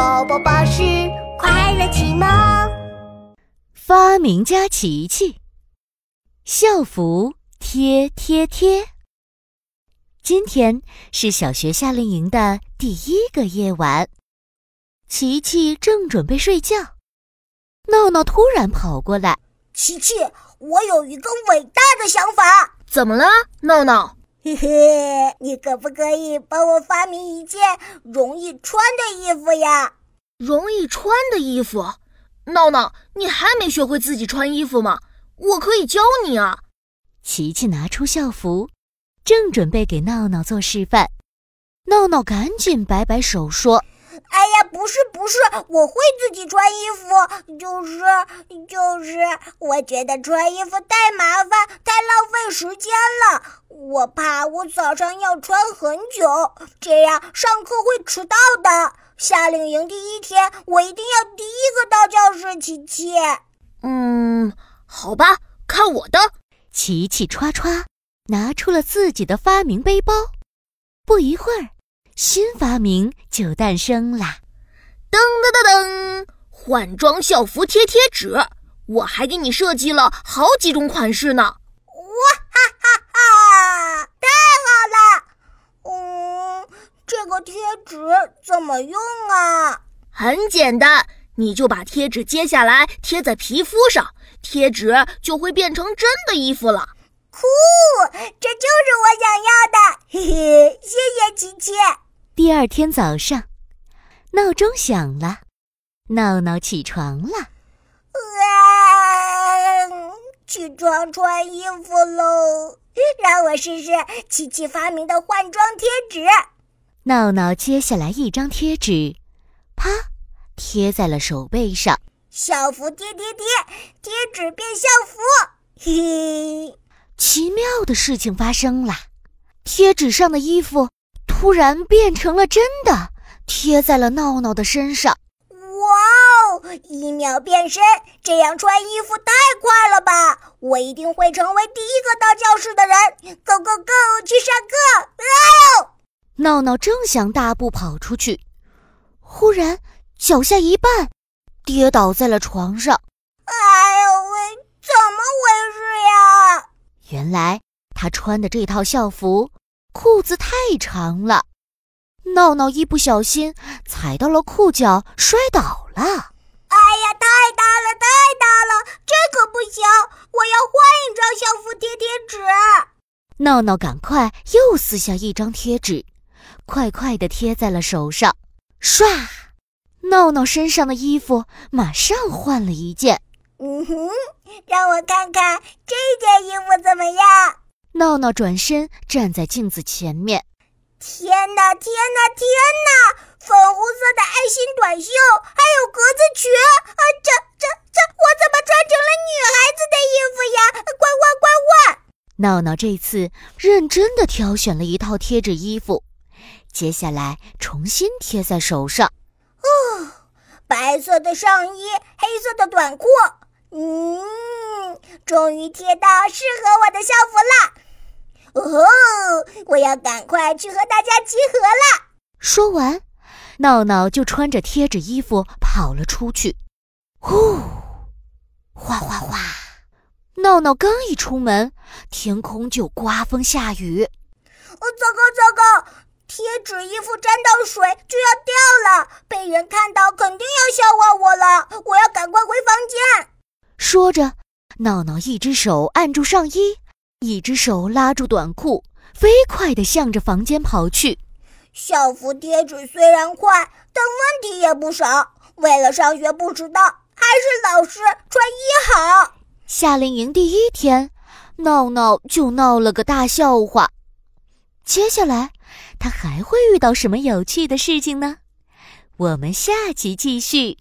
宝宝巴士快乐启蒙，发明家琪琪，校服贴贴贴。今天是小学夏令营的第一个夜晚，琪琪正准备睡觉，闹闹突然跑过来：“琪琪，我有一个伟大的想法。怎么了，闹闹？嘿嘿，你可不可以帮我发明一件容易穿的衣服呀？容易穿的衣服？闹闹，你还没学会自己穿衣服吗？我可以教你啊。”琪琪拿出校服。正准备给闹闹做示范，闹闹赶紧摆摆手说：“哎呀，不是不是，我会自己穿衣服，就是就是，我觉得穿衣服太麻烦，太浪费时间了。我怕我早上要穿很久，这样上课会迟到的。夏令营第一天，我一定要第一个到教室。”琪琪，嗯，好吧，看我的，琪琪歘歘。拿出了自己的发明背包，不一会儿，新发明就诞生了。噔噔噔噔，换装校服贴贴纸，我还给你设计了好几种款式呢！哇哈哈哈，太好了！嗯，这个贴纸怎么用啊？很简单，你就把贴纸揭下来贴在皮肤上，贴纸就会变成真的衣服了。酷，这就是我想要的，嘿嘿，谢谢琪琪。第二天早上，闹钟响了，闹闹起床了。啊，起床穿衣服喽！让我试试琪琪发明的换装贴纸。闹闹接下来一张贴纸，啪，贴在了手背上。校服贴贴贴，贴纸变校服，嘿嘿。奇妙的事情发生了，贴纸上的衣服突然变成了真的，贴在了闹闹的身上。哇哦！一秒变身，这样穿衣服太快了吧！我一定会成为第一个到教室的人。Go go go！去上课！哎呦！闹闹正想大步跑出去，忽然脚下一绊，跌倒在了床上。原来他穿的这套校服裤子太长了，闹闹一不小心踩到了裤脚，摔倒了。哎呀，太大了，太大了，这可不行！我要换一张校服贴贴纸。闹闹赶快又撕下一张贴纸，快快地贴在了手上。唰，闹闹身上的衣服马上换了一件。嗯哼，让我看看这件衣服？闹闹转身站在镜子前面，天哪，天哪，天哪！粉红色的爱心短袖，还有格子裙啊！这、这、这，我怎么穿成了女孩子的衣服呀？快换，快换！闹闹这次认真的挑选了一套贴纸衣服，接下来重新贴在手上。哦，白色的上衣，黑色的短裤。嗯，终于贴到适合我的校服了。哦，我要赶快去和大家集合了。说完，闹闹就穿着贴纸衣服跑了出去。呼，哗哗哗！闹闹刚一出门，天空就刮风下雨。哦，糟糕糟糕！贴纸衣服沾到水就要掉了，被人看到肯定要笑话我了。我要赶快回房间。说着，闹闹一只手按住上衣，一只手拉住短裤，飞快地向着房间跑去。校服贴纸虽然快，但问题也不少。为了上学不迟到，还是老师穿衣好。夏令营第一天，闹闹就闹了个大笑话。接下来，他还会遇到什么有趣的事情呢？我们下集继续。